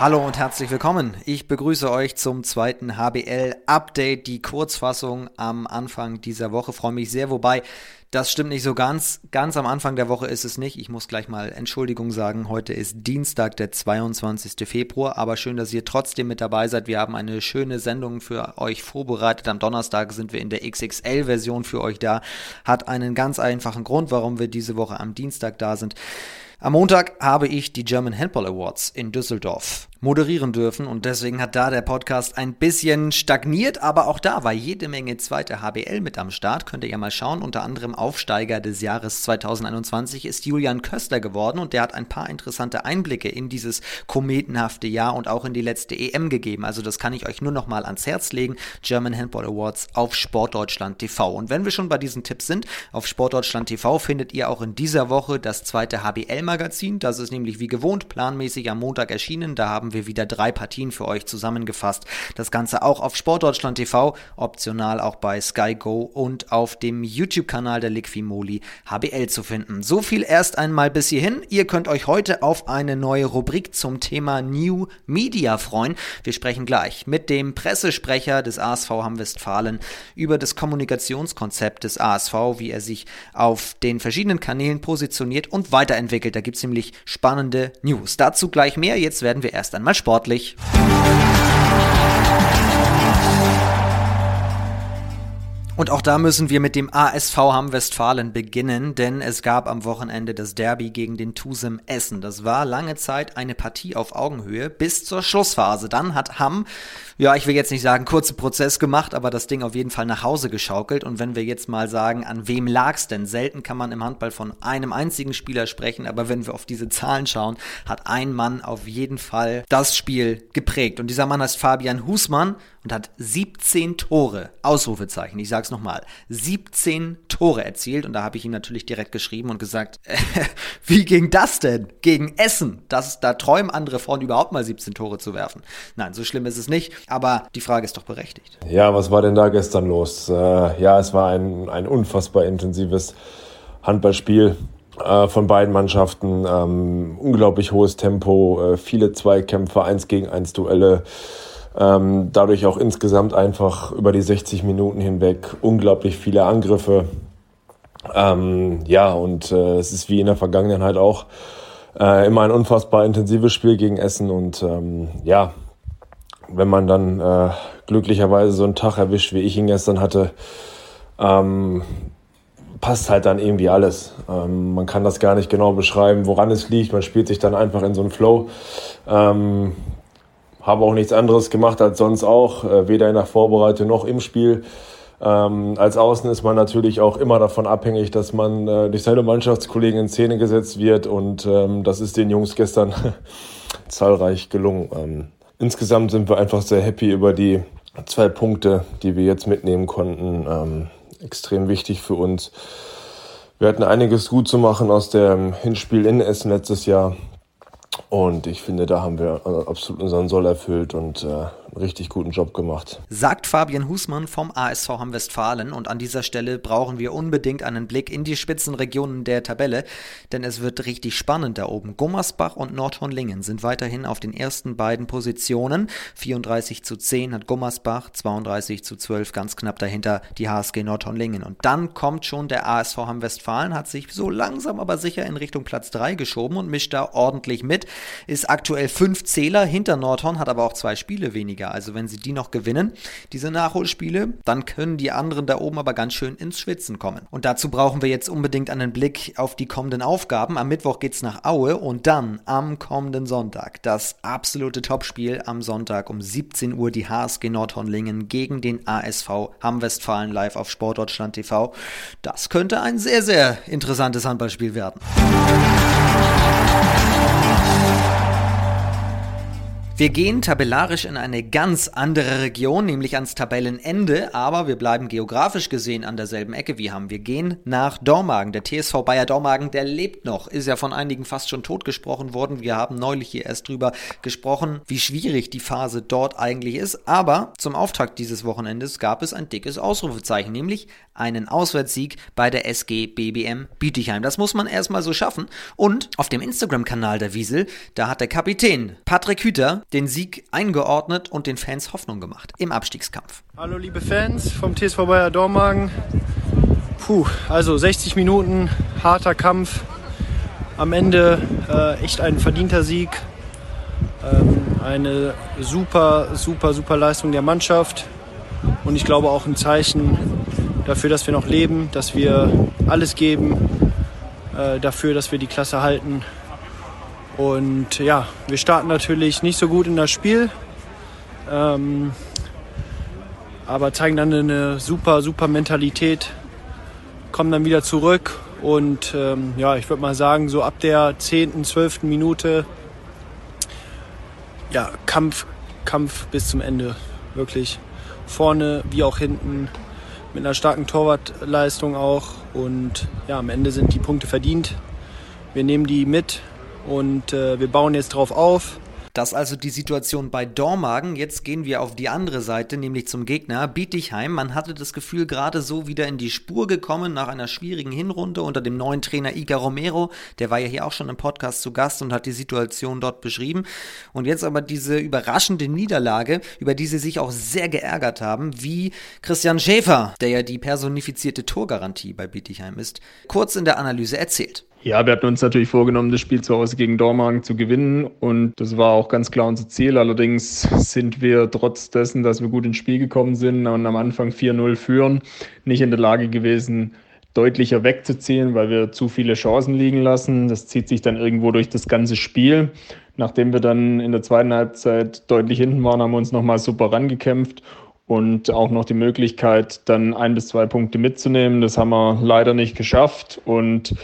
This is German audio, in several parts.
Hallo und herzlich willkommen. Ich begrüße euch zum zweiten HBL-Update, die Kurzfassung am Anfang dieser Woche. Freue mich sehr, wobei das stimmt nicht so ganz. Ganz am Anfang der Woche ist es nicht. Ich muss gleich mal Entschuldigung sagen. Heute ist Dienstag, der 22. Februar. Aber schön, dass ihr trotzdem mit dabei seid. Wir haben eine schöne Sendung für euch vorbereitet. Am Donnerstag sind wir in der XXL-Version für euch da. Hat einen ganz einfachen Grund, warum wir diese Woche am Dienstag da sind. Am Montag habe ich die German Handball Awards in Düsseldorf moderieren dürfen und deswegen hat da der Podcast ein bisschen stagniert, aber auch da war jede Menge zweite HBL mit am Start. Könnt ihr ja mal schauen. Unter anderem Aufsteiger des Jahres 2021 ist Julian Köster geworden und der hat ein paar interessante Einblicke in dieses kometenhafte Jahr und auch in die letzte EM gegeben. Also das kann ich euch nur noch mal ans Herz legen. German Handball Awards auf Sportdeutschland TV. Und wenn wir schon bei diesen Tipps sind, auf Sportdeutschland TV findet ihr auch in dieser Woche das zweite HBL Magazin. Das ist nämlich wie gewohnt planmäßig am Montag erschienen. Da haben haben wir wieder drei Partien für euch zusammengefasst. Das Ganze auch auf Sportdeutschland TV, optional auch bei Sky Go und auf dem YouTube-Kanal der Liquimoli HBL zu finden. So viel erst einmal bis hierhin. Ihr könnt euch heute auf eine neue Rubrik zum Thema New Media freuen. Wir sprechen gleich mit dem Pressesprecher des ASV Hamm-Westfalen über das Kommunikationskonzept des ASV, wie er sich auf den verschiedenen Kanälen positioniert und weiterentwickelt. Da gibt es nämlich spannende News. Dazu gleich mehr. Jetzt werden wir erst einmal sportlich. Und auch da müssen wir mit dem ASV Hamm-Westfalen beginnen, denn es gab am Wochenende das Derby gegen den Tusem Essen. Das war lange Zeit eine Partie auf Augenhöhe bis zur Schlussphase. Dann hat Hamm, ja, ich will jetzt nicht sagen kurzen Prozess gemacht, aber das Ding auf jeden Fall nach Hause geschaukelt. Und wenn wir jetzt mal sagen, an wem lag's denn? Selten kann man im Handball von einem einzigen Spieler sprechen, aber wenn wir auf diese Zahlen schauen, hat ein Mann auf jeden Fall das Spiel geprägt. Und dieser Mann heißt Fabian Husmann und hat 17 Tore, Ausrufezeichen, ich sag's nochmal, 17 Tore erzielt und da habe ich ihm natürlich direkt geschrieben und gesagt, äh, wie ging das denn gegen Essen? Das, da träumen andere von, überhaupt mal 17 Tore zu werfen. Nein, so schlimm ist es nicht, aber die Frage ist doch berechtigt. Ja, was war denn da gestern los? Äh, ja, es war ein, ein unfassbar intensives Handballspiel äh, von beiden Mannschaften. Ähm, unglaublich hohes Tempo, äh, viele Zweikämpfe, eins gegen eins Duelle. Ähm, dadurch auch insgesamt einfach über die 60 Minuten hinweg unglaublich viele Angriffe. Ähm, ja, und äh, es ist wie in der Vergangenheit auch äh, immer ein unfassbar intensives Spiel gegen Essen. Und ähm, ja, wenn man dann äh, glücklicherweise so einen Tag erwischt, wie ich ihn gestern hatte, ähm, passt halt dann irgendwie alles. Ähm, man kann das gar nicht genau beschreiben, woran es liegt. Man spielt sich dann einfach in so einen Flow. Ähm, habe auch nichts anderes gemacht als sonst auch, äh, weder in der Vorbereitung noch im Spiel. Ähm, als Außen ist man natürlich auch immer davon abhängig, dass man äh, durch seine Mannschaftskollegen in Szene gesetzt wird und ähm, das ist den Jungs gestern zahlreich gelungen. Ähm, insgesamt sind wir einfach sehr happy über die zwei Punkte, die wir jetzt mitnehmen konnten. Ähm, extrem wichtig für uns. Wir hatten einiges gut zu machen aus dem Hinspiel in Essen letztes Jahr. Und ich finde, da haben wir äh, absolut unseren Soll erfüllt und äh, richtig guten Job gemacht. Sagt Fabian Husmann vom ASV Hamm-Westfalen. Und an dieser Stelle brauchen wir unbedingt einen Blick in die Spitzenregionen der Tabelle, denn es wird richtig spannend da oben. Gummersbach und Nordhornlingen sind weiterhin auf den ersten beiden Positionen. 34 zu 10 hat Gummersbach, 32 zu 12 ganz knapp dahinter die HSG Nordhornlingen. Und dann kommt schon der ASV Hamm-Westfalen, hat sich so langsam aber sicher in Richtung Platz 3 geschoben und mischt da ordentlich mit. Ist aktuell fünf Zähler hinter Nordhorn, hat aber auch zwei Spiele weniger weniger. Also wenn sie die noch gewinnen, diese Nachholspiele, dann können die anderen da oben aber ganz schön ins Schwitzen kommen. Und dazu brauchen wir jetzt unbedingt einen Blick auf die kommenden Aufgaben. Am Mittwoch geht's nach Aue und dann am kommenden Sonntag das absolute Topspiel am Sonntag um 17 Uhr die HSG Nordhornlingen gegen den ASV Hamm-Westfalen live auf Sportdeutschland TV. Das könnte ein sehr, sehr interessantes Handballspiel werden. Wir gehen tabellarisch in eine ganz andere Region, nämlich ans Tabellenende, aber wir bleiben geografisch gesehen an derselben Ecke wie haben. Wir gehen nach Dormagen. Der TSV Bayer Dormagen, der lebt noch, ist ja von einigen fast schon totgesprochen worden. Wir haben neulich hier erst drüber gesprochen, wie schwierig die Phase dort eigentlich ist. Aber zum Auftakt dieses Wochenendes gab es ein dickes Ausrufezeichen, nämlich einen Auswärtssieg bei der SG BBM Bietigheim. Das muss man erstmal so schaffen. Und auf dem Instagram-Kanal der Wiesel, da hat der Kapitän Patrick Hüter den Sieg eingeordnet und den Fans Hoffnung gemacht im Abstiegskampf. Hallo liebe Fans vom TSV Bayer Dormagen. Puh, also 60 Minuten, harter Kampf. Am Ende äh, echt ein verdienter Sieg. Ähm, eine super, super, super Leistung der Mannschaft. Und ich glaube auch ein Zeichen dafür, dass wir noch leben, dass wir alles geben, äh, dafür, dass wir die Klasse halten. Und ja, wir starten natürlich nicht so gut in das Spiel, ähm, aber zeigen dann eine super, super Mentalität, kommen dann wieder zurück und ähm, ja, ich würde mal sagen, so ab der 10., 12. Minute, ja, Kampf, Kampf bis zum Ende, wirklich vorne wie auch hinten mit einer starken Torwartleistung auch. Und ja, am Ende sind die Punkte verdient. Wir nehmen die mit und äh, wir bauen jetzt drauf auf. Das also die Situation bei Dormagen. Jetzt gehen wir auf die andere Seite, nämlich zum Gegner Bietigheim. Man hatte das Gefühl, gerade so wieder in die Spur gekommen nach einer schwierigen Hinrunde unter dem neuen Trainer Iga Romero. Der war ja hier auch schon im Podcast zu Gast und hat die Situation dort beschrieben. Und jetzt aber diese überraschende Niederlage, über die sie sich auch sehr geärgert haben, wie Christian Schäfer, der ja die personifizierte Torgarantie bei Bietigheim ist, kurz in der Analyse erzählt. Ja, wir hatten uns natürlich vorgenommen, das Spiel zu Hause gegen Dormagen zu gewinnen und das war auch ganz klar unser Ziel. Allerdings sind wir trotz dessen, dass wir gut ins Spiel gekommen sind und am Anfang 4-0 führen, nicht in der Lage gewesen, deutlicher wegzuziehen, weil wir zu viele Chancen liegen lassen. Das zieht sich dann irgendwo durch das ganze Spiel. Nachdem wir dann in der zweiten Halbzeit deutlich hinten waren, haben wir uns nochmal super rangekämpft und auch noch die Möglichkeit, dann ein bis zwei Punkte mitzunehmen. Das haben wir leider nicht geschafft und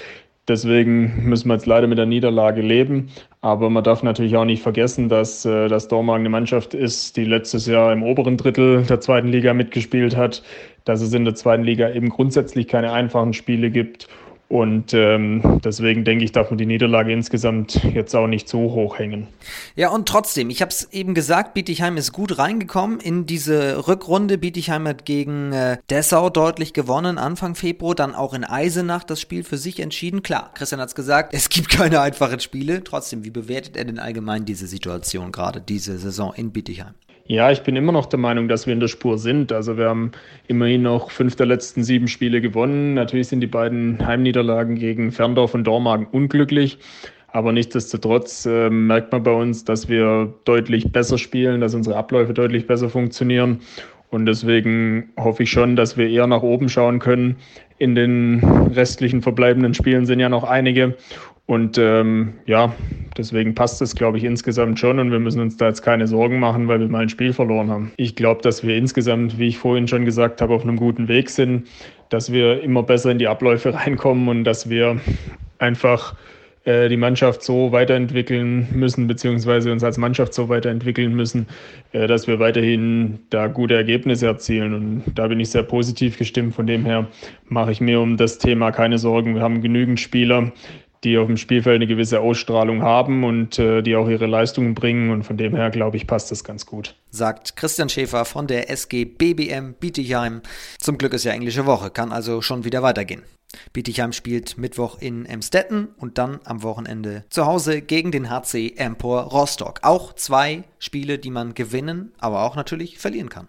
Deswegen müssen wir jetzt leider mit der Niederlage leben. Aber man darf natürlich auch nicht vergessen, dass äh, das Dormagen eine Mannschaft ist, die letztes Jahr im oberen Drittel der zweiten Liga mitgespielt hat, dass es in der zweiten Liga eben grundsätzlich keine einfachen Spiele gibt und ähm, deswegen denke ich, darf man die Niederlage insgesamt jetzt auch nicht so hoch hängen. Ja, und trotzdem, ich habe es eben gesagt, Bietigheim ist gut reingekommen in diese Rückrunde. Bietigheim hat gegen äh, Dessau deutlich gewonnen, Anfang Februar, dann auch in Eisenach das Spiel für sich entschieden. Klar, Christian hat es gesagt, es gibt keine einfachen Spiele. Trotzdem, wie bewertet er denn allgemein diese Situation gerade, diese Saison in Bietigheim? Ja, ich bin immer noch der Meinung, dass wir in der Spur sind. Also wir haben immerhin noch fünf der letzten sieben Spiele gewonnen. Natürlich sind die beiden Heimniederlagen gegen Ferndorf und Dormagen unglücklich. Aber nichtsdestotrotz äh, merkt man bei uns, dass wir deutlich besser spielen, dass unsere Abläufe deutlich besser funktionieren. Und deswegen hoffe ich schon, dass wir eher nach oben schauen können. In den restlichen verbleibenden Spielen sind ja noch einige. Und ähm, ja, deswegen passt es, glaube ich, insgesamt schon und wir müssen uns da jetzt keine Sorgen machen, weil wir mal ein Spiel verloren haben. Ich glaube, dass wir insgesamt, wie ich vorhin schon gesagt habe, auf einem guten Weg sind, dass wir immer besser in die Abläufe reinkommen und dass wir einfach äh, die Mannschaft so weiterentwickeln müssen, beziehungsweise uns als Mannschaft so weiterentwickeln müssen, äh, dass wir weiterhin da gute Ergebnisse erzielen. Und da bin ich sehr positiv gestimmt. Von dem her mache ich mir um das Thema keine Sorgen. Wir haben genügend Spieler, die auf dem Spielfeld eine gewisse Ausstrahlung haben und äh, die auch ihre Leistungen bringen. Und von dem her, glaube ich, passt das ganz gut. Sagt Christian Schäfer von der SG BBM Bietigheim. Zum Glück ist ja englische Woche, kann also schon wieder weitergehen. Bietigheim spielt Mittwoch in Emstetten und dann am Wochenende zu Hause gegen den HC Empor Rostock. Auch zwei Spiele, die man gewinnen, aber auch natürlich verlieren kann.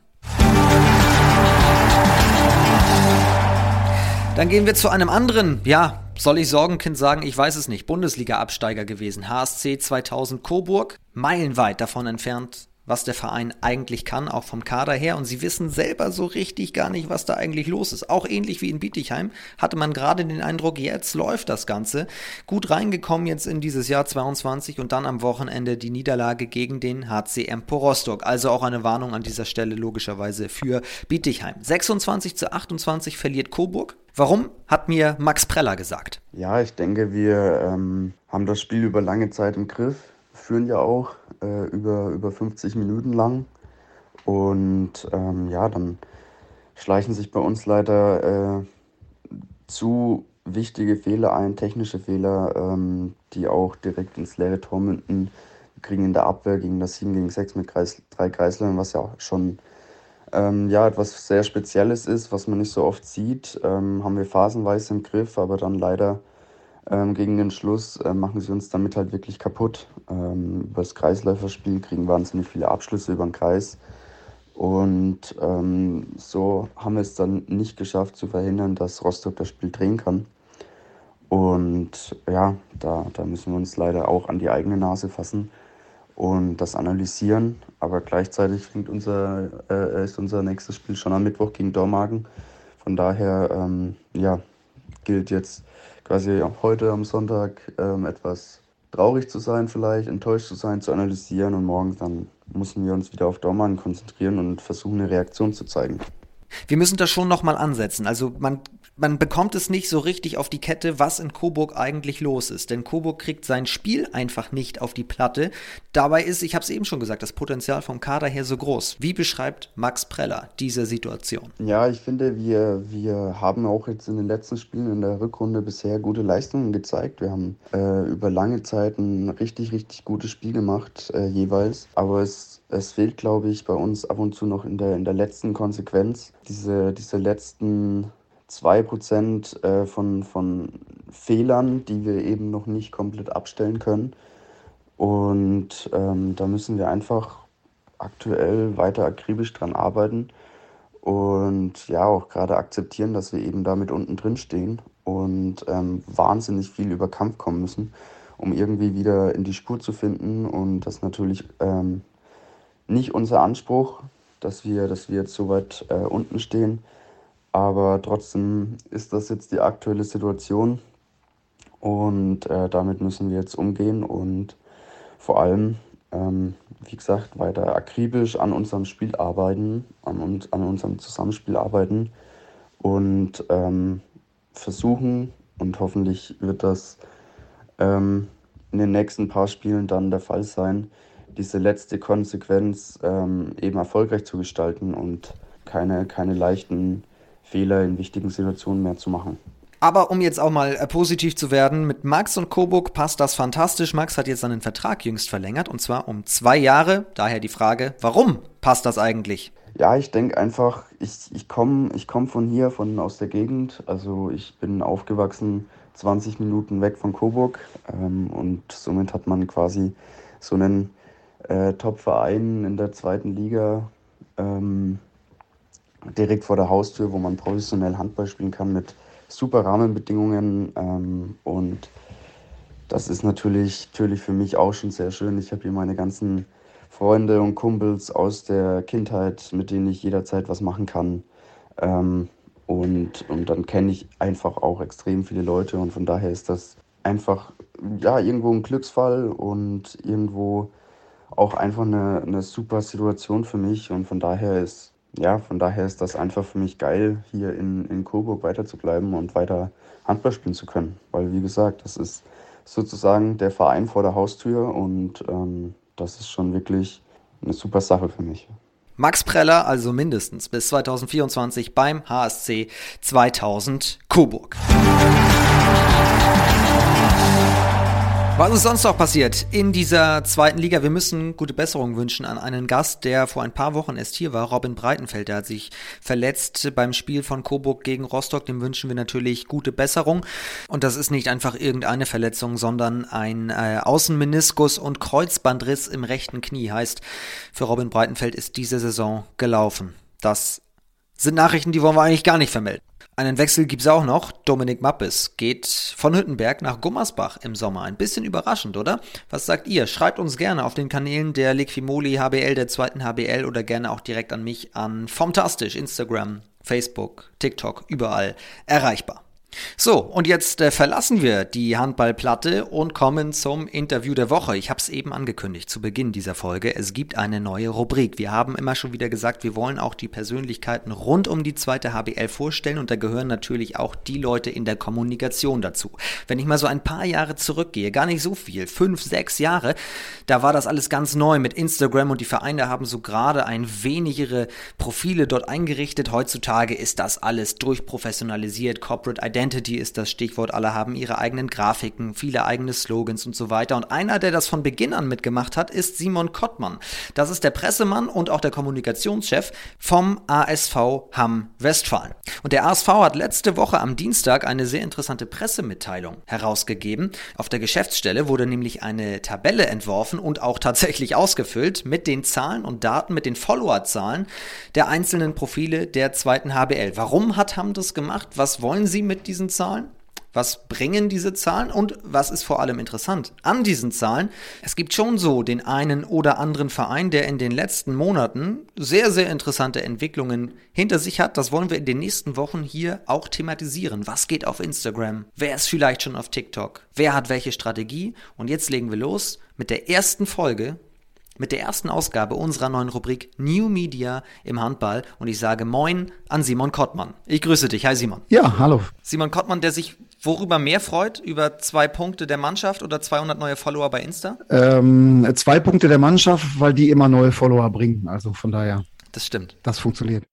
Dann gehen wir zu einem anderen, ja, soll ich Sorgenkind sagen? Ich weiß es nicht. Bundesliga-Absteiger gewesen. HSC 2000 Coburg. Meilenweit davon entfernt, was der Verein eigentlich kann, auch vom Kader her. Und sie wissen selber so richtig gar nicht, was da eigentlich los ist. Auch ähnlich wie in Bietigheim hatte man gerade den Eindruck, jetzt läuft das Ganze. Gut reingekommen jetzt in dieses Jahr 22 und dann am Wochenende die Niederlage gegen den HCM Porostock. Also auch eine Warnung an dieser Stelle logischerweise für Bietigheim. 26 zu 28 verliert Coburg. Warum, hat mir Max Preller gesagt. Ja, ich denke, wir ähm, haben das Spiel über lange Zeit im Griff, führen ja auch äh, über, über 50 Minuten lang. Und ähm, ja, dann schleichen sich bei uns leider äh, zu wichtige Fehler ein, technische Fehler, ähm, die auch direkt ins leere Tor münden. Wir kriegen in der Abwehr gegen das 7 gegen 6 mit Kreis, drei Kreislern, was ja schon ähm, ja, etwas sehr Spezielles ist, was man nicht so oft sieht, ähm, haben wir phasenweise im Griff, aber dann leider Ähm, gegen den Schluss äh, machen sie uns damit halt wirklich kaputt. Ähm, über das Kreisläuferspiel kriegen wahnsinnig viele Abschlüsse über den Kreis. Und ähm, so haben wir es dann nicht geschafft zu verhindern, dass Rostock das Spiel drehen kann. Und ja, da, da müssen wir uns leider auch an die eigene Nase fassen und das analysieren. Aber gleichzeitig fängt unser, äh, ist unser nächstes Spiel schon am Mittwoch gegen Dormagen. Von daher ähm, ja, gilt jetzt quasi heute am Sonntag ähm, etwas traurig zu sein, vielleicht enttäuscht zu sein, zu analysieren und morgen dann müssen wir uns wieder auf Dormagen konzentrieren und versuchen, eine Reaktion zu zeigen. Wir müssen das schon nochmal ansetzen. Also man man bekommt es nicht so richtig auf die Kette, was in Coburg eigentlich los ist. Denn Coburg kriegt sein Spiel einfach nicht auf die Platte. Dabei ist, ich habe es eben schon gesagt, das Potenzial vom Kader her so groß. Wie beschreibt Max Preller diese Situation? Ja, ich finde, wir, wir haben auch jetzt in den letzten Spielen in der Rückrunde bisher gute Leistungen gezeigt. Wir haben äh, über lange Zeit ein richtig, richtig gutes Spiel gemacht äh, jeweils. Aber es es fehlt, glaube ich, bei uns ab und zu noch in der, in der letzten Konsequenz. Diese, diese letzten 2% äh, von, von Fehlern, die wir eben noch nicht komplett abstellen können. Und ähm, da müssen wir einfach aktuell weiter akribisch dran arbeiten und ja auch gerade akzeptieren, dass wir eben damit unten drin stehen und ähm, wahnsinnig viel über Kampf kommen müssen, um irgendwie wieder in die Spur zu finden. Und das natürlich ähm, nicht unser Anspruch, dass wir, dass wir jetzt so weit äh, unten stehen. Aber trotzdem ist das jetzt die aktuelle Situation und äh, damit müssen wir jetzt umgehen und vor allem, ähm, wie gesagt, weiter akribisch an unserem Spiel arbeiten, an, an unserem Zusammenspiel arbeiten und ähm, versuchen und hoffentlich wird das ähm, in den nächsten paar Spielen dann der Fall sein, diese letzte Konsequenz ähm, eben erfolgreich zu gestalten und keine, keine leichten Fehler in wichtigen Situationen mehr zu machen. Aber um jetzt auch mal äh, positiv zu werden, mit Max und Coburg passt das fantastisch. Max hat jetzt seinen Vertrag jüngst verlängert und zwar um zwei Jahre. Daher die Frage, warum passt das eigentlich? Ja, ich denke einfach, ich, ich komme ich komm von hier, von aus der Gegend. Also ich bin aufgewachsen 20 Minuten weg von Coburg ähm, und somit hat man quasi so einen äh, Top-Verein in der zweiten Liga. Ähm, direkt vor der Haustür, wo man professionell Handball spielen kann mit super Rahmenbedingungen. Ähm, und das ist natürlich, natürlich für mich auch schon sehr schön. Ich habe hier meine ganzen Freunde und Kumpels aus der Kindheit, mit denen ich jederzeit was machen kann. Ähm, und, und dann kenne ich einfach auch extrem viele Leute und von daher ist das einfach ja, irgendwo ein Glücksfall und irgendwo auch einfach eine, eine super Situation für mich und von daher ist ja, von daher ist das einfach für mich geil, hier in, in Coburg weiterzubleiben und weiter Handball spielen zu können. Weil, wie gesagt, das ist sozusagen der Verein vor der Haustür und ähm, das ist schon wirklich eine super Sache für mich. Max Preller also mindestens bis 2024 beim HSC 2000 Coburg. Was ist sonst noch passiert in dieser zweiten Liga? Wir müssen gute Besserung wünschen an einen Gast, der vor ein paar Wochen erst hier war, Robin Breitenfeld. Der hat sich verletzt beim Spiel von Coburg gegen Rostock. Dem wünschen wir natürlich gute Besserung. Und das ist nicht einfach irgendeine Verletzung, sondern ein äh, Außenmeniskus und Kreuzbandriss im rechten Knie. Heißt, für Robin Breitenfeld ist diese Saison gelaufen. Das sind Nachrichten, die wollen wir eigentlich gar nicht vermelden. Einen Wechsel gibt es auch noch. Dominik Mappes geht von Hüttenberg nach Gummersbach im Sommer. Ein bisschen überraschend, oder? Was sagt ihr? Schreibt uns gerne auf den Kanälen der Liquimoli HBL, der zweiten HBL oder gerne auch direkt an mich an Formtastisch, Instagram, Facebook, TikTok, überall erreichbar. So, und jetzt äh, verlassen wir die Handballplatte und kommen zum Interview der Woche. Ich habe es eben angekündigt zu Beginn dieser Folge. Es gibt eine neue Rubrik. Wir haben immer schon wieder gesagt, wir wollen auch die Persönlichkeiten rund um die zweite HBL vorstellen und da gehören natürlich auch die Leute in der Kommunikation dazu. Wenn ich mal so ein paar Jahre zurückgehe, gar nicht so viel, fünf, sechs Jahre, da war das alles ganz neu mit Instagram und die Vereine haben so gerade ein wenig ihre Profile dort eingerichtet. Heutzutage ist das alles durchprofessionalisiert, Corporate Identity Identity ist das Stichwort. Alle haben ihre eigenen Grafiken, viele eigene Slogans und so weiter. Und einer, der das von Beginn an mitgemacht hat, ist Simon Kottmann. Das ist der Pressemann und auch der Kommunikationschef vom ASV Hamm Westfalen. Und der ASV hat letzte Woche am Dienstag eine sehr interessante Pressemitteilung herausgegeben. Auf der Geschäftsstelle wurde nämlich eine Tabelle entworfen und auch tatsächlich ausgefüllt mit den Zahlen und Daten, mit den Followerzahlen der einzelnen Profile der zweiten HBL. Warum hat Hamm das gemacht? Was wollen Sie mit diesen Zahlen? Was bringen diese Zahlen und was ist vor allem interessant an diesen Zahlen? Es gibt schon so den einen oder anderen Verein, der in den letzten Monaten sehr, sehr interessante Entwicklungen hinter sich hat. Das wollen wir in den nächsten Wochen hier auch thematisieren. Was geht auf Instagram? Wer ist vielleicht schon auf TikTok? Wer hat welche Strategie? Und jetzt legen wir los mit der ersten Folge mit der ersten Ausgabe unserer neuen Rubrik New Media im Handball und ich sage Moin an Simon Kottmann. Ich grüße dich. Hi Simon. Ja, hallo. Simon Kottmann, der sich worüber mehr freut? Über zwei Punkte der Mannschaft oder 200 neue Follower bei Insta? Ähm, zwei Punkte der Mannschaft, weil die immer neue Follower bringen. Also von daher. Das stimmt. Das funktioniert.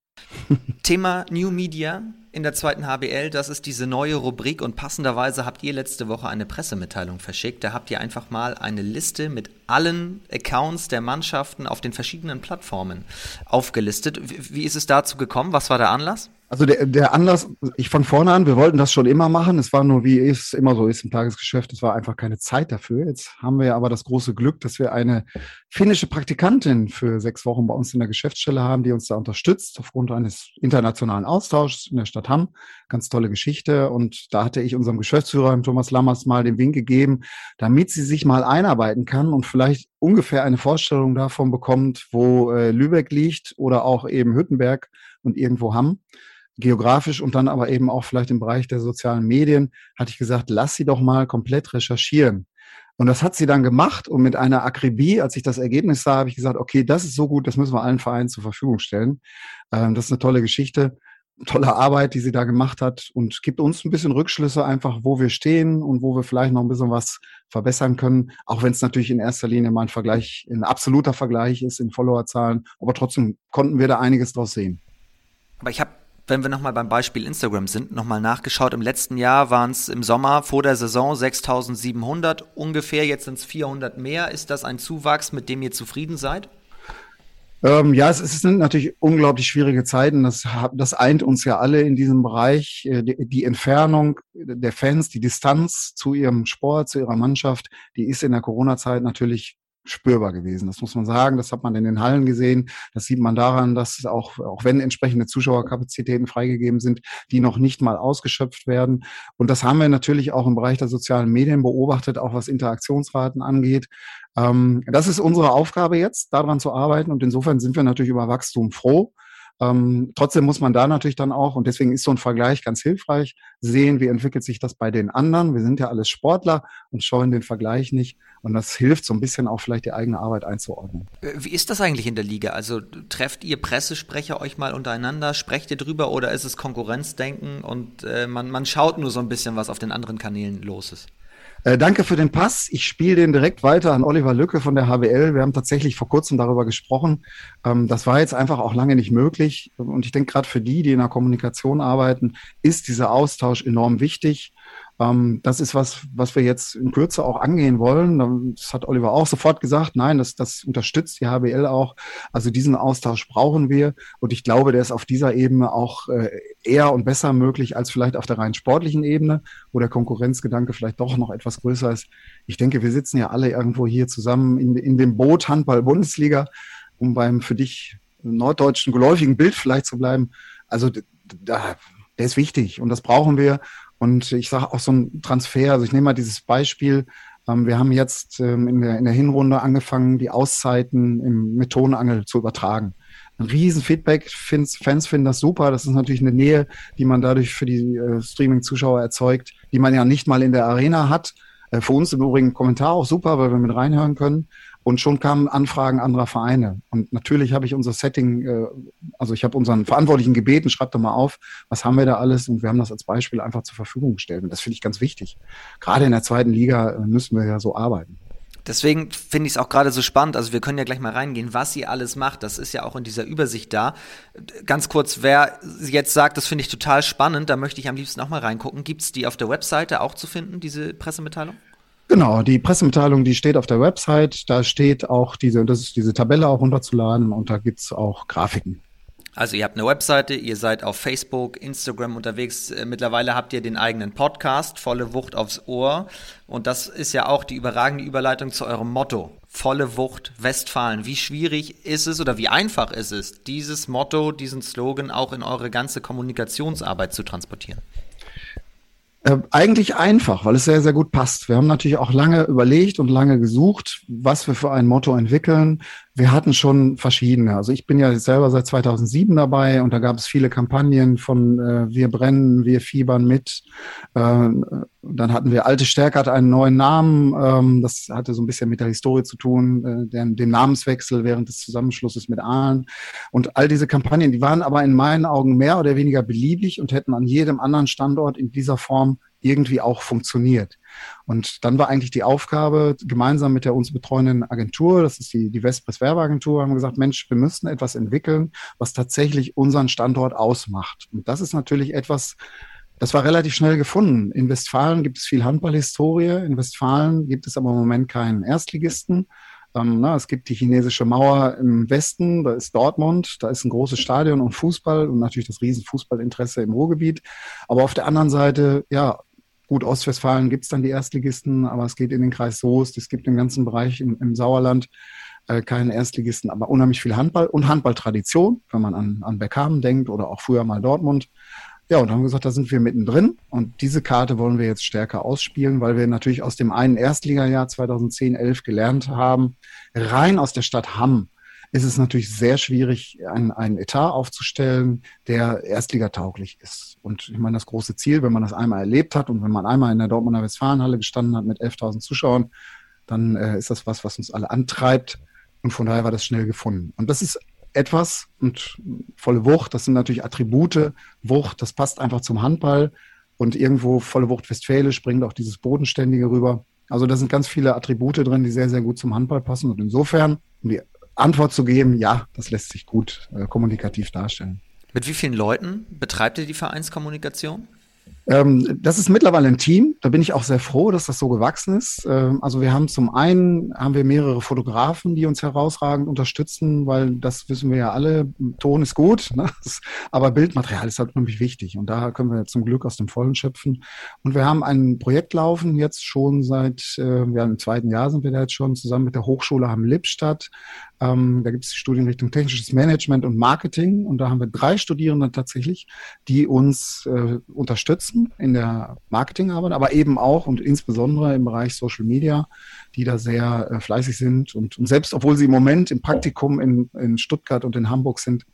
Thema New Media in der zweiten HBL, das ist diese neue Rubrik und passenderweise habt ihr letzte Woche eine Pressemitteilung verschickt. Da habt ihr einfach mal eine Liste mit allen Accounts der Mannschaften auf den verschiedenen Plattformen aufgelistet. Wie ist es dazu gekommen? Was war der Anlass? Also der, der Anlass, ich von vorne an, wir wollten das schon immer machen. Es war nur, wie es immer so ist im Tagesgeschäft, es war einfach keine Zeit dafür. Jetzt haben wir aber das große Glück, dass wir eine finnische Praktikantin für sechs Wochen bei uns in der Geschäftsstelle haben, die uns da unterstützt aufgrund eines internationalen Austauschs in der Stadt Hamm. Ganz tolle Geschichte. Und da hatte ich unserem Geschäftsführer, Thomas Lammers, mal den Wink gegeben, damit sie sich mal einarbeiten kann und vielleicht ungefähr eine Vorstellung davon bekommt, wo äh, Lübeck liegt oder auch eben Hüttenberg und irgendwo Hamm geografisch und dann aber eben auch vielleicht im Bereich der sozialen Medien, hatte ich gesagt, lass sie doch mal komplett recherchieren. Und das hat sie dann gemacht und mit einer Akribie, als ich das Ergebnis sah, habe ich gesagt, okay, das ist so gut, das müssen wir allen Vereinen zur Verfügung stellen. Ähm, das ist eine tolle Geschichte, tolle Arbeit, die sie da gemacht hat und gibt uns ein bisschen Rückschlüsse einfach, wo wir stehen und wo wir vielleicht noch ein bisschen was verbessern können, auch wenn es natürlich in erster Linie mal ein Vergleich, ein absoluter Vergleich ist in Followerzahlen, aber trotzdem konnten wir da einiges draus sehen. Aber ich habe wenn wir nochmal beim Beispiel Instagram sind, nochmal nachgeschaut. Im letzten Jahr waren es im Sommer vor der Saison 6700 ungefähr, jetzt sind es 400 mehr. Ist das ein Zuwachs, mit dem ihr zufrieden seid? Ähm, ja, es, es, sind natürlich unglaublich schwierige Zeiten. Das, das eint uns ja alle in diesem Bereich. Äh, die, die, Entfernung der Fans, die Distanz zu ihrem Sport, zu ihrer Mannschaft, die ist in der Corona-Zeit natürlich spürbar gewesen. Das muss man sagen. Das hat man in den Hallen gesehen. Das sieht man daran, dass auch, auch wenn entsprechende Zuschauerkapazitäten freigegeben sind, die noch nicht mal ausgeschöpft werden. Und das haben wir natürlich auch im Bereich der sozialen Medien beobachtet, auch was Interaktionsraten angeht. Ähm, das ist unsere Aufgabe jetzt, daran zu arbeiten. Und insofern sind wir natürlich über Wachstum froh. Ähm, trotzdem muss man da natürlich dann auch, und deswegen ist so ein Vergleich ganz hilfreich, sehen, wie entwickelt sich das bei den anderen. Wir sind ja alles Sportler und scheuen den Vergleich nicht. Und das hilft so ein bisschen auch vielleicht die eigene Arbeit einzuordnen. Äh, wie ist das eigentlich in der Liga? Also trefft ihr Pressesprecher euch mal untereinander? Sprecht ihr drüber oder ist es Konkurrenzdenken und äh, man, man schaut nur so ein bisschen, was auf den anderen Kanälen los ist? Äh, danke für den Pass. Ich spiele den direkt weiter an Oliver Lücke von der HBL. Wir haben tatsächlich vor kurzem darüber gesprochen. Ähm, das war jetzt einfach auch lange nicht möglich. Und ich denke, gerade für die, die in der Kommunikation arbeiten, ist dieser Austausch enorm wichtig. Ähm, das ist was, was wir jetzt in Kürze auch angehen wollen. Das hat Oliver auch sofort gesagt. Nein, das, das unterstützt die HBL auch. Also diesen Austausch brauchen wir. Und ich glaube, der ist auf dieser Ebene auch äh, eher und besser möglich als vielleicht auf der rein sportlichen Ebene, wo der Konkurrenzgedanke vielleicht doch noch etwas größer ist. Ich denke, wir sitzen ja alle irgendwo hier zusammen in, in dem Boot Handball-Bundesliga, um beim für dich norddeutschen geläufigen Bild vielleicht zu bleiben. Also da, der ist wichtig und das brauchen wir. Und ich sage auch so ein Transfer, also ich nehme mal dieses Beispiel, ähm, wir haben jetzt ähm, in, der, in der Hinrunde angefangen, die Auszeiten im, mit Tonangel zu übertragen. Ein riesen Feedback, Fans, Fans finden das super. Das ist natürlich eine Nähe, die man dadurch für die äh, Streaming-Zuschauer erzeugt, die man ja nicht mal in der Arena hat. Äh, für uns im Übrigen Kommentar auch super, weil wir mit reinhören können. Und schon kamen Anfragen anderer Vereine. Und natürlich habe ich unser Setting, äh, also ich habe unseren Verantwortlichen gebeten, schreibt doch mal auf, was haben wir da alles? Und wir haben das als Beispiel einfach zur Verfügung gestellt. Und das finde ich ganz wichtig. Gerade in der zweiten Liga äh, müssen wir ja so arbeiten. Deswegen finde ich es auch gerade so spannend. Also wir können ja gleich mal reingehen, was ihr alles macht. Das ist ja auch in dieser Übersicht da. Ganz kurz, wer jetzt sagt, das finde ich total spannend, da möchte ich am liebsten auch mal reingucken. Gibt es die auf der Webseite auch zu finden, diese Pressemitteilung? Genau, die Pressemitteilung, die steht auf der Website. Da steht auch diese, das ist diese Tabelle auch runterzuladen und da gibt es auch Grafiken. Also ihr habt eine Webseite, ihr seid auf Facebook, Instagram unterwegs. Äh, mittlerweile habt ihr den eigenen Podcast, volle Wucht aufs Ohr. Und das ist ja auch die überragende Überleitung zu eurem Motto. Volle Wucht Westfalen. Wie schwierig ist es oder wie einfach ist es, dieses Motto, diesen Slogan auch in eure ganze Kommunikationsarbeit zu transportieren? Äh, eigentlich einfach, weil es sehr, sehr gut passt. Wir haben natürlich auch lange überlegt und lange gesucht, was wir für ein Motto entwickeln. Wir hatten schon verschiedene. Also ich bin ja selber seit 2007 dabei und da gab es viele Kampagnen von äh, Wir brennen, wir fiebern mit. Äh, dann hatten wir Alte Stärke hat einen neuen Namen. Ähm, das hatte so ein bisschen mit der Historie zu tun, äh, den, den Namenswechsel während des Zusammenschlusses mit Aalen. Und all diese Kampagnen, die waren aber in meinen Augen mehr oder weniger beliebig und hätten an jedem anderen Standort in dieser Form irgendwie auch funktioniert. Und dann war eigentlich die Aufgabe, gemeinsam mit der uns betreuenden Agentur, das ist die, die Westpress Werbeagentur, haben wir gesagt, Mensch, wir müssen etwas entwickeln, was tatsächlich unseren Standort ausmacht. Und das ist natürlich etwas, das war relativ schnell gefunden. In Westfalen gibt es viel Handballhistorie. In Westfalen gibt es aber im Moment keinen Erstligisten. Ähm, na, es gibt die chinesische Mauer im Westen, da ist Dortmund, da ist ein großes Stadion und Fußball und natürlich das Riesenfußballinteresse im Ruhrgebiet. Aber auf der anderen Seite, ja, Gut, Ostwestfalen gibt es dann die Erstligisten, aber es geht in den Kreis Soest, es gibt im ganzen Bereich im, im Sauerland äh, keinen Erstligisten, aber unheimlich viel Handball und Handballtradition, wenn man an, an Beckhamen denkt oder auch früher mal Dortmund. Ja, und haben gesagt, da sind wir mittendrin und diese Karte wollen wir jetzt stärker ausspielen, weil wir natürlich aus dem einen Erstligajahr 2010-11 gelernt haben, rein aus der Stadt Hamm ist es natürlich sehr schwierig, einen, einen Etat aufzustellen, der erstligatauglich ist. Und ich meine, das große Ziel, wenn man das einmal erlebt hat und wenn man einmal in der Dortmunder Westfalenhalle gestanden hat mit 11.000 Zuschauern, dann äh, ist das was, was uns alle antreibt. Und von daher war das schnell gefunden. Und das ist etwas und volle Wucht, das sind natürlich Attribute, Wucht, das passt einfach zum Handball. Und irgendwo volle Wucht Westfälisch bringt auch dieses Bodenständige rüber. Also da sind ganz viele Attribute drin, die sehr, sehr gut zum Handball passen. Und insofern, um die Antwort zu geben, ja, das lässt sich gut äh, kommunikativ darstellen. Mit wie vielen Leuten betreibt ihr die Vereinskommunikation? Ähm, das ist mittlerweile ein Team. Da bin ich auch sehr froh, dass das so gewachsen ist. Ähm, also wir haben zum einen haben wir mehrere Fotografen, die uns herausragend unterstützen, weil das wissen wir ja alle. Ton ist gut, ne? aber Bildmaterial ist halt unheimlich wichtig. Und da können wir zum Glück aus dem Vollen schöpfen. Und wir haben ein Projekt laufen jetzt schon seit, äh, ja, im zweiten Jahr sind wir da jetzt schon zusammen mit der Hochschule Hamm-Lippstadt. Ähm, da gibt es Studienrichtung technisches Management und Marketing. Und da haben wir drei Studierende tatsächlich, die uns äh, unterstützen in der Marketingarbeit, aber eben auch und insbesondere im Bereich Social Media, die da sehr äh, fleißig sind. Und, und, selbst obwohl sie im Moment im Praktikum in, in Stuttgart und in Hamburg sind,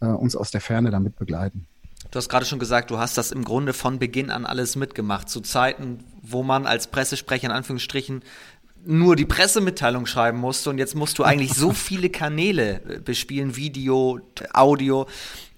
äh, uns aus der Ferne damit begleiten. Du hast gerade schon gesagt, du hast das im Grunde von Beginn an alles mitgemacht. Zu Zeiten, wo man als Pressesprecher in Anführungsstrichen nur die Pressemitteilung schreiben musste und jetzt musst du eigentlich so viele Kanäle äh, bespielen, Video, Audio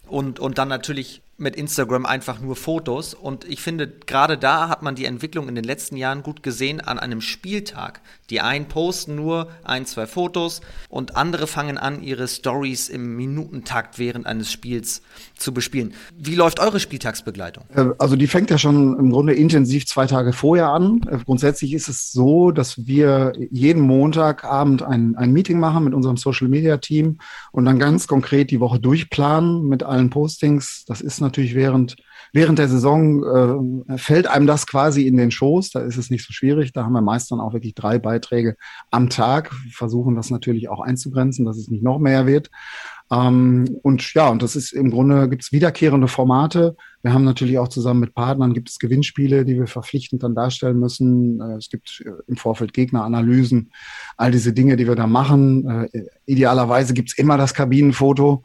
und, und dann natürlich mit Instagram einfach nur Fotos. Und ich finde, gerade da hat man die Entwicklung in den letzten Jahren gut gesehen an einem Spieltag. Die einen posten nur ein, zwei Fotos und andere fangen an, ihre Stories im Minutentakt während eines Spiels zu bespielen. Wie läuft eure Spieltagsbegleitung? Äh, also die fängt ja schon im Grunde intensiv zwei Tage vorher an. Äh, grundsätzlich ist es so, dass wir jeden Montagabend ein, ein Meeting machen mit unserem Social Media Team und dann ganz konkret die Woche durchplanen mit allen Postings. Das ist natürlich während während der Saison äh, fällt einem das quasi in den Schoß. Da ist es nicht so schwierig. Da haben wir meist dann auch wirklich drei Beiträge am Tag. Wir versuchen das natürlich auch einzugrenzen, dass es nicht noch mehr wird. Ähm, und ja, und das ist im Grunde gibt es wiederkehrende Formate. Wir haben natürlich auch zusammen mit Partnern gibt es Gewinnspiele, die wir verpflichtend dann darstellen müssen. Äh, es gibt äh, im Vorfeld Gegneranalysen, all diese Dinge, die wir da machen. Äh, idealerweise gibt es immer das Kabinenfoto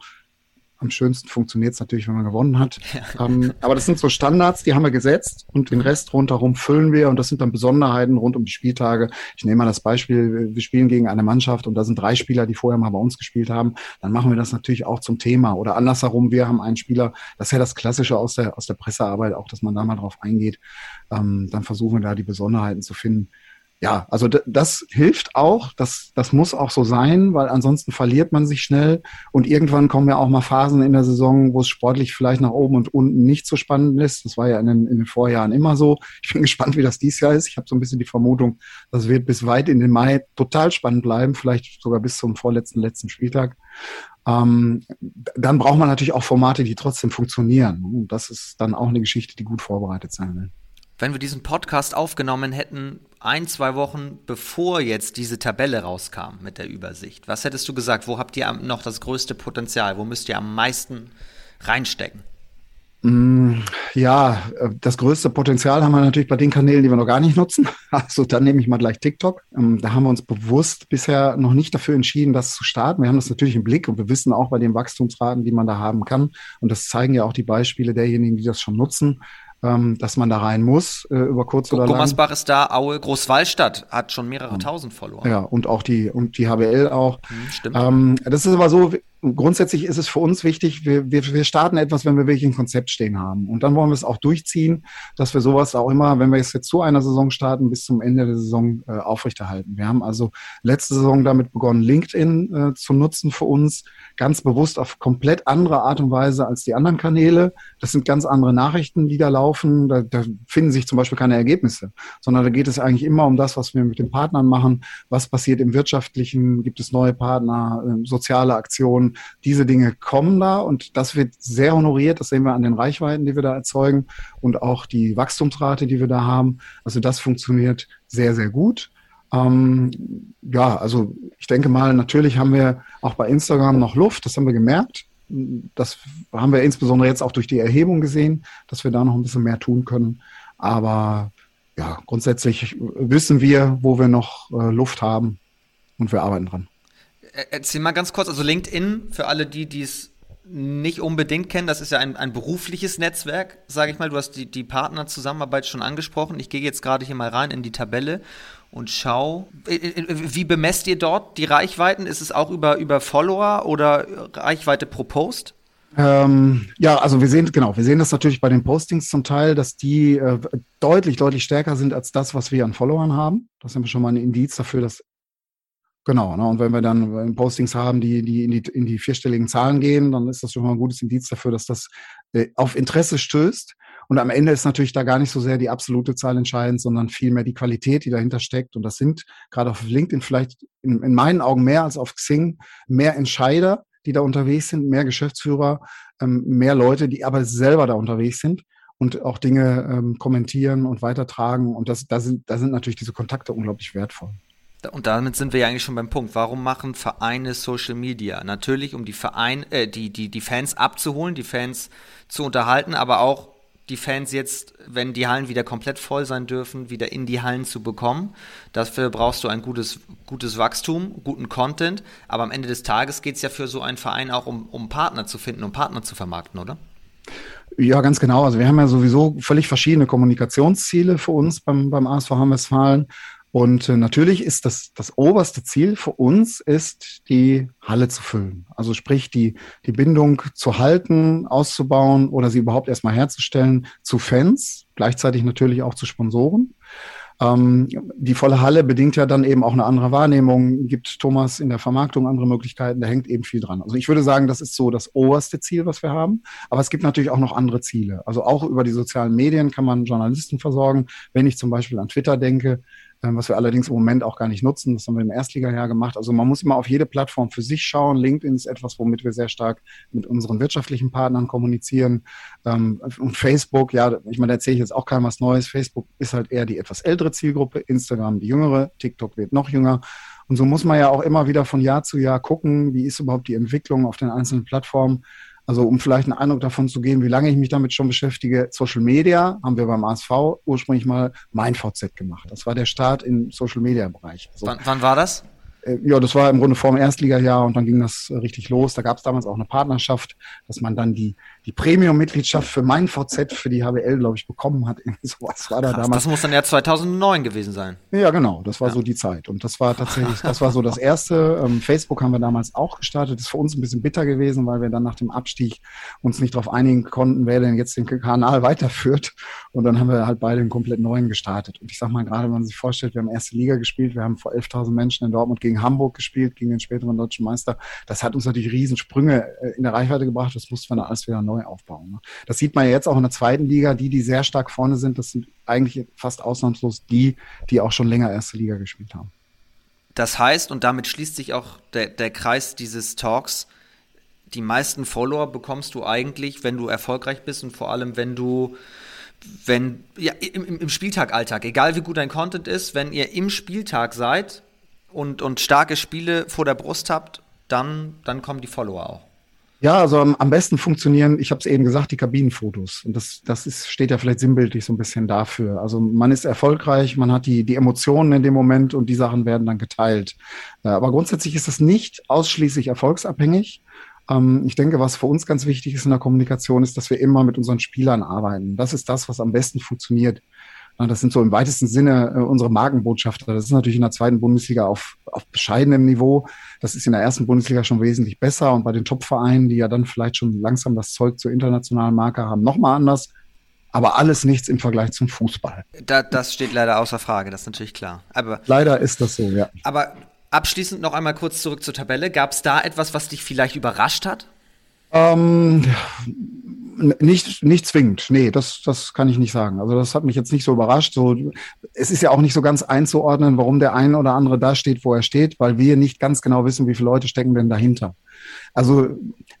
am schönsten funktioniert es natürlich, wenn man gewonnen hat. Ja. Ähm, aber das sind so Standards, die haben wir gesetzt und den Rest rundherum füllen wir und das sind dann Besonderheiten rund um die Spieltage. Ich nehme mal das Beispiel, wir spielen gegen eine Mannschaft und da sind drei Spieler, die vorher mal bei uns gespielt haben. Dann machen wir das natürlich auch zum Thema. Oder andersherum, wir haben einen Spieler, das ist ja das Klassische aus der, aus der Pressearbeit, auch dass man da mal drauf eingeht. Ähm, dann versuchen wir da die Besonderheiten zu finden. Ja, also das hilft auch, das, das muss auch so sein, weil ansonsten verliert man sich schnell und irgendwann kommen ja auch mal Phasen in der Saison, wo es sportlich vielleicht nach oben und unten nicht so spannend ist. Das war ja in den, in den Vorjahren immer so. Ich bin gespannt, wie das dieses Jahr ist. Ich habe so ein bisschen die Vermutung, das wird bis weit in den Mai total spannend bleiben, vielleicht sogar bis zum vorletzten, letzten Spieltag. Ähm, dann braucht man natürlich auch Formate, die trotzdem funktionieren. Und das ist dann auch eine Geschichte, die gut vorbereitet sein will wenn wir diesen Podcast aufgenommen hätten, ein, zwei Wochen bevor jetzt diese Tabelle rauskam mit der Übersicht, was hättest du gesagt? Wo habt ihr noch das größte Potenzial? Wo müsst ihr am meisten reinstecken? Mm, ja, äh, das größte Potenzial haben wir natürlich bei den Kanälen, die wir noch gar nicht nutzen. Also dann nehme ich mal gleich TikTok. Ähm, da haben wir uns bewusst bisher noch nicht dafür entschieden, das zu starten. Wir haben das natürlich im Blick und wir wissen auch bei den Wachstumsraten, die man da haben kann. Und das zeigen ja auch die Beispiele derjenigen, die das schon nutzen ähm, dass man da rein muss, äh, über kurz oder lang. Gummersbach ist da, Aue, Großwallstadt hat schon mehrere ja. tausend verloren. Ja, und auch die, und die HBL auch. Hm, stimmt. Ähm, das ist aber so, grundsätzlich ist es für uns wichtig, wir, wir, wir starten etwas, wenn wir wirklich ein Konzept stehen haben. Und dann wollen wir es auch durchziehen, dass wir sowas auch immer, wenn wir jetzt zu einer Saison starten, bis zum Ende der Saison äh, aufrechterhalten. Wir haben also letzte Saison damit begonnen, LinkedIn äh, zu nutzen für uns, ganz bewusst auf komplett andere Art und Weise als die anderen Kanäle. Das sind ganz andere Nachrichten, die da laufen. Da, da finden sich zum Beispiel keine Ergebnisse, sondern da geht es eigentlich immer um das, was wir mit den Partnern machen. Was passiert im Wirtschaftlichen? Gibt es neue Partner, äh, soziale Aktionen? Diese Dinge kommen da und das wird sehr honoriert. Das sehen wir an den Reichweiten, die wir da erzeugen und auch die Wachstumsrate, die wir da haben. Also das funktioniert sehr, sehr gut. Ähm, ja, also ich denke mal, natürlich haben wir auch bei Instagram noch Luft, das haben wir gemerkt. Das haben wir insbesondere jetzt auch durch die Erhebung gesehen, dass wir da noch ein bisschen mehr tun können. Aber ja, grundsätzlich wissen wir, wo wir noch äh, Luft haben und wir arbeiten dran. Erzähl mal ganz kurz, also LinkedIn, für alle die, die es nicht unbedingt kennen, das ist ja ein, ein berufliches Netzwerk, sage ich mal. Du hast die, die Partnerzusammenarbeit schon angesprochen. Ich gehe jetzt gerade hier mal rein in die Tabelle und schau. Wie bemesst ihr dort die Reichweiten? Ist es auch über, über Follower oder Reichweite pro Post? Ähm, ja, also wir sehen, genau, wir sehen das natürlich bei den Postings zum Teil, dass die äh, deutlich, deutlich stärker sind als das, was wir an Followern haben. Das wir schon mal ein Indiz dafür, dass Genau, ne? und wenn wir dann Postings haben, die, die, in die in die vierstelligen Zahlen gehen, dann ist das schon mal ein gutes Indiz dafür, dass das äh, auf Interesse stößt. Und am Ende ist natürlich da gar nicht so sehr die absolute Zahl entscheidend, sondern vielmehr die Qualität, die dahinter steckt. Und das sind gerade auf LinkedIn vielleicht in, in meinen Augen mehr als auf Xing mehr Entscheider, die da unterwegs sind, mehr Geschäftsführer, ähm, mehr Leute, die aber selber da unterwegs sind und auch Dinge ähm, kommentieren und weitertragen. Und das, da, sind, da sind natürlich diese Kontakte unglaublich wertvoll. Und damit sind wir ja eigentlich schon beim Punkt. Warum machen Vereine Social Media? Natürlich, um die Verein, äh, die, die, die Fans abzuholen, die Fans zu unterhalten, aber auch die Fans jetzt, wenn die Hallen wieder komplett voll sein dürfen, wieder in die Hallen zu bekommen. Dafür brauchst du ein gutes, gutes Wachstum, guten Content. Aber am Ende des Tages geht es ja für so einen Verein auch um, um Partner zu finden, um Partner zu vermarkten, oder? Ja, ganz genau. Also wir haben ja sowieso völlig verschiedene Kommunikationsziele für uns beim, beim ASV Hamm-Westfalen. Und äh, natürlich ist das, das oberste Ziel für uns, ist die Halle zu füllen. Also sprich, die, die Bindung zu halten, auszubauen oder sie überhaupt erstmal herzustellen zu Fans, gleichzeitig natürlich auch zu Sponsoren. Ähm, die volle Halle bedingt ja dann eben auch eine andere Wahrnehmung, gibt Thomas in der Vermarktung andere Möglichkeiten, da hängt eben viel dran. Also ich würde sagen, das ist so das oberste Ziel, was wir haben. Aber es gibt natürlich auch noch andere Ziele. Also auch über die sozialen Medien kann man Journalisten versorgen. Wenn ich zum Beispiel an Twitter denke, was wir allerdings im Moment auch gar nicht nutzen. Das haben wir im Erstligajahr gemacht. Also man muss immer auf jede Plattform für sich schauen. LinkedIn ist etwas, womit wir sehr stark mit unseren wirtschaftlichen Partnern kommunizieren. Ähm, und Facebook, ja, ich meine, da erzähle ich jetzt auch keinem was Neues. Facebook ist halt eher die etwas ältere Zielgruppe, Instagram die jüngere, TikTok wird noch jünger. Und so muss man ja auch immer wieder von Jahr zu Jahr gucken, wie ist überhaupt die Entwicklung auf den einzelnen Plattformen. Also um vielleicht einen Eindruck davon zu geben, wie lange ich mich damit schon beschäftige, Social Media haben wir beim ASV ursprünglich mal mein VZ gemacht. Das war der Start im Social Media Bereich. Also, wann, wann war das? Äh, ja, das war im Grunde vor dem Erstligajahr und dann ging das richtig los. Da gab es damals auch eine Partnerschaft, dass man dann die, die Premium-Mitgliedschaft für mein VZ für die HWL, glaube ich, bekommen hat. sowas war da Krass, damals. Das muss dann ja 2009 gewesen sein. Ja, genau. Das war ja. so die Zeit. Und das war tatsächlich, das war so das erste. Ähm, Facebook haben wir damals auch gestartet. Das ist für uns ein bisschen bitter gewesen, weil wir dann nach dem Abstieg uns nicht darauf einigen konnten, wer denn jetzt den Kanal weiterführt. Und dann haben wir halt beide einen komplett neuen gestartet. Und ich sag mal, gerade wenn man sich vorstellt, wir haben erste Liga gespielt, wir haben vor 11.000 Menschen in Dortmund gegen Hamburg gespielt, gegen den späteren deutschen Meister. Das hat uns natürlich Riesensprünge äh, in der Reichweite gebracht. Das mussten wir dann alles wieder neu aufbauen. Ne? Das sieht man ja jetzt auch in der zweiten Liga. Die, die sehr stark vorne sind, das sind eigentlich fast ausnahmslos die, die auch schon länger erste Liga gespielt haben. Das heißt, und damit schließt sich auch der, der Kreis dieses Talks, die meisten Follower bekommst du eigentlich, wenn du erfolgreich bist und vor allem, wenn du wenn ja im, im Spieltagalltag, egal wie gut dein Content ist, wenn ihr im Spieltag seid und, und starke Spiele vor der Brust habt, dann, dann kommen die Follower auch. Ja, also am, besten funktionieren, ich habe es eben gesagt, die Kabinenfotos. Und das, das ist, steht ja vielleicht sinnbildlich so ein bisschen dafür. Also man ist erfolgreich, man hat die, die Emotionen in dem Moment und die Sachen werden dann geteilt. Aber grundsätzlich ist das nicht ausschließlich erfolgsabhängig. Ähm, ich denke, was für uns ganz wichtig ist in der Kommunikation, ist, dass wir immer mit unseren Spielern arbeiten. Das ist das, was am besten funktioniert. Das sind so im weitesten Sinne äh, unsere Markenbotschafter. Das ist natürlich in der zweiten Bundesliga auf, auf bescheidenem Niveau. Das ist in der ersten Bundesliga schon wesentlich besser. Und bei den Top-Vereinen, die ja dann vielleicht schon langsam das Zeug zur internationalen Marke haben, nochmal anders. Aber alles nichts im Vergleich zum Fußball. Da, das steht leider außer Frage, das ist natürlich klar. Aber, leider ist das so, ja. Aber abschließend noch einmal kurz zurück zur Tabelle. Gab es da etwas, was dich vielleicht überrascht hat? Ähm, nicht, nicht zwingend. Nee, das, das kann ich nicht sagen. Also das hat mich jetzt nicht so überrascht. So, es ist ja auch nicht so ganz einzuordnen, warum der eine oder andere da steht, wo er steht, weil wir nicht ganz genau wissen, wie viele Leute stecken denn dahinter. Also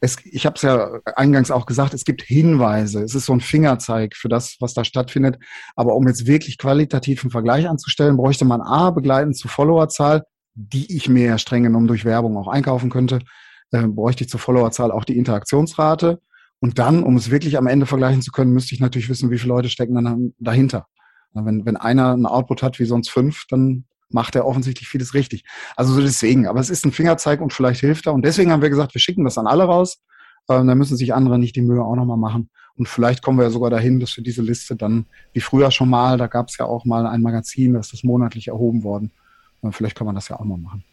es, ich habe es ja eingangs auch gesagt, es gibt Hinweise. Es ist so ein Fingerzeig für das, was da stattfindet. Aber um jetzt wirklich qualitativ einen Vergleich anzustellen, bräuchte man A, begleitend zur Followerzahl, die ich mir streng genommen durch Werbung auch einkaufen könnte, äh, bräuchte ich zur Followerzahl auch die Interaktionsrate und dann, um es wirklich am Ende vergleichen zu können, müsste ich natürlich wissen, wie viele Leute stecken dann dahinter. Wenn, wenn einer einen Output hat wie sonst fünf, dann macht er offensichtlich vieles richtig. Also so deswegen. Aber es ist ein Fingerzeig und vielleicht hilft er. Und deswegen haben wir gesagt, wir schicken das an alle raus. Ähm, dann müssen sich andere nicht die Mühe auch nochmal machen. Und vielleicht kommen wir ja sogar dahin, dass wir diese Liste dann, wie früher schon mal, da gab es ja auch mal ein Magazin, das ist monatlich erhoben worden. Vielleicht kann man das ja auch mal machen.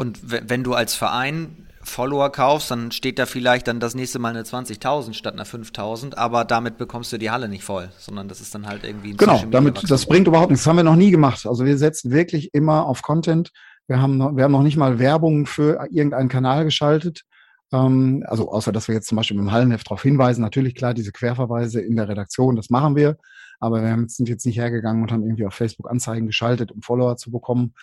Und wenn du als Verein Follower kaufst, dann steht da vielleicht dann das nächste Mal eine 20.000 statt einer 5.000, aber damit bekommst du die Halle nicht voll, sondern das ist dann halt irgendwie ein Genau, damit, das bringt überhaupt nichts. Das haben wir noch nie gemacht. Also wir setzen wirklich immer auf Content. Wir haben, noch, wir haben noch nicht mal Werbung für irgendeinen Kanal geschaltet. Ähm, also außer, dass wir jetzt zum Beispiel im Hallenheft darauf hinweisen. Natürlich, klar, diese Querverweise in der Redaktion, das machen wir. Aber wir sind jetzt nicht hergegangen und haben irgendwie auf Facebook Anzeigen geschaltet, um Follower zu bekommen.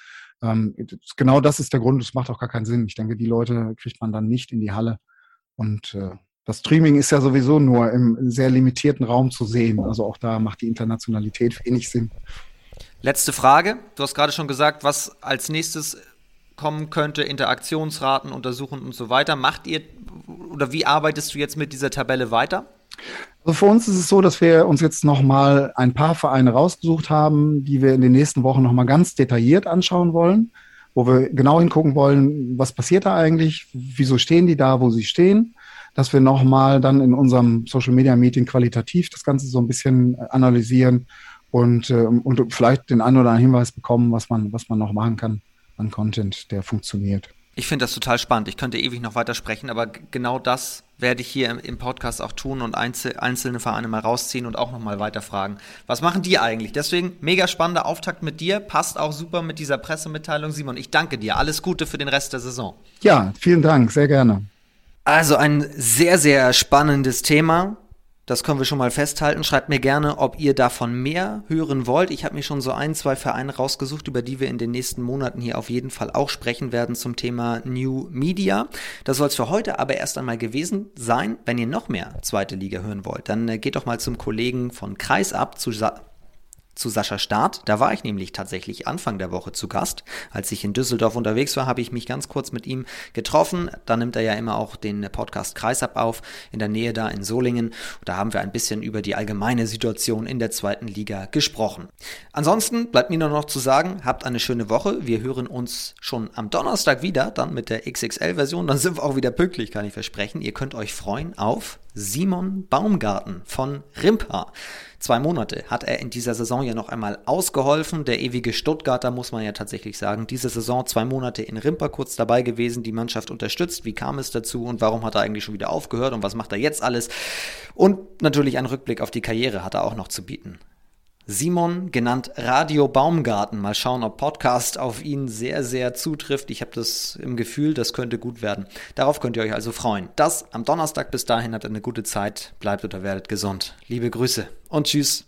Ähm, genau das ist der Grund, es macht auch gar keinen Sinn. Ich denke, die Leute kriegt man dann nicht in die Halle. Und äh, das Streaming ist ja sowieso nur im sehr limitierten Raum zu sehen. Also auch da macht die Internationalität wenig Sinn. Letzte Frage. Du hast gerade schon gesagt, was als nächstes kommen könnte, Interaktionsraten untersuchen und so weiter. Macht ihr oder wie arbeitest du jetzt mit dieser Tabelle weiter? Also für uns ist es so, dass wir uns jetzt nochmal ein paar Vereine rausgesucht haben, die wir in den nächsten Wochen nochmal ganz detailliert anschauen wollen, wo wir genau hingucken wollen, was passiert da eigentlich, wieso stehen die da, wo sie stehen, dass wir nochmal dann in unserem Social Media Meeting qualitativ das Ganze so ein bisschen analysieren und, äh, und vielleicht den einen oder anderen Hinweis bekommen, was man, was man noch machen kann an Content, der funktioniert. Ich finde das total spannend. Ich könnte ewig noch weiter sprechen, aber genau das werde ich hier im, Podcast auch tun und einzelne Vereine mal rausziehen und auch nochmal weiterfragen. Was machen die eigentlich? Deswegen mega spannender Auftakt mit dir. Passt auch super mit dieser Pressemitteilung, Simon. Ich danke dir. Alles Gute für den Rest der Saison. Ja, vielen Dank. Sehr gerne. Also ein sehr, sehr spannendes Thema. Das können wir schon mal festhalten. Schreibt mir gerne, ob ihr davon mehr hören wollt. Ich habe mir schon so ein, zwei Vereine rausgesucht, über die wir in den nächsten Monaten hier auf jeden Fall auch sprechen werden zum Thema New Media. Das soll es für heute aber erst einmal gewesen sein. Wenn ihr noch mehr zweite Liga hören wollt, dann äh, geht doch mal zum Kollegen von Kreisab zu Sa zu Sascha Staat. Da war ich nämlich tatsächlich Anfang der Woche zu Gast. Als ich in Düsseldorf unterwegs war, habe ich mich ganz kurz mit ihm getroffen. Da nimmt er ja immer auch den Podcast Kreisab auf, in der Nähe da in Solingen. Da haben wir ein bisschen über die allgemeine Situation in der zweiten Liga gesprochen. Ansonsten bleibt mir nur noch zu sagen, habt eine schöne Woche. Wir hören uns schon am Donnerstag wieder, dann mit der XXL-Version. Dann sind wir auch wieder pünktlich, kann ich versprechen. Ihr könnt euch freuen auf Simon Baumgarten von Rimpa. Zwei Monate hat er in dieser Saison ja noch einmal ausgeholfen. Der ewige Stuttgarter, muss man ja tatsächlich sagen, diese Saison zwei Monate in Rimpa kurz dabei gewesen, die Mannschaft unterstützt. Wie kam es dazu und warum hat er eigentlich schon wieder aufgehört und was macht er jetzt alles? Und natürlich ein Rückblick auf die Karriere hat er auch noch zu bieten. Simon, genannt Radio Baumgarten. Mal schauen, ob Podcast auf ihn sehr, sehr zutrifft. Ich habe das im Gefühl, das könnte gut werden. Darauf könnt ihr euch also freuen. Das am Donnerstag bis dahin habt eine gute Zeit. Bleibt oder werdet gesund. Liebe Grüße und tschüss.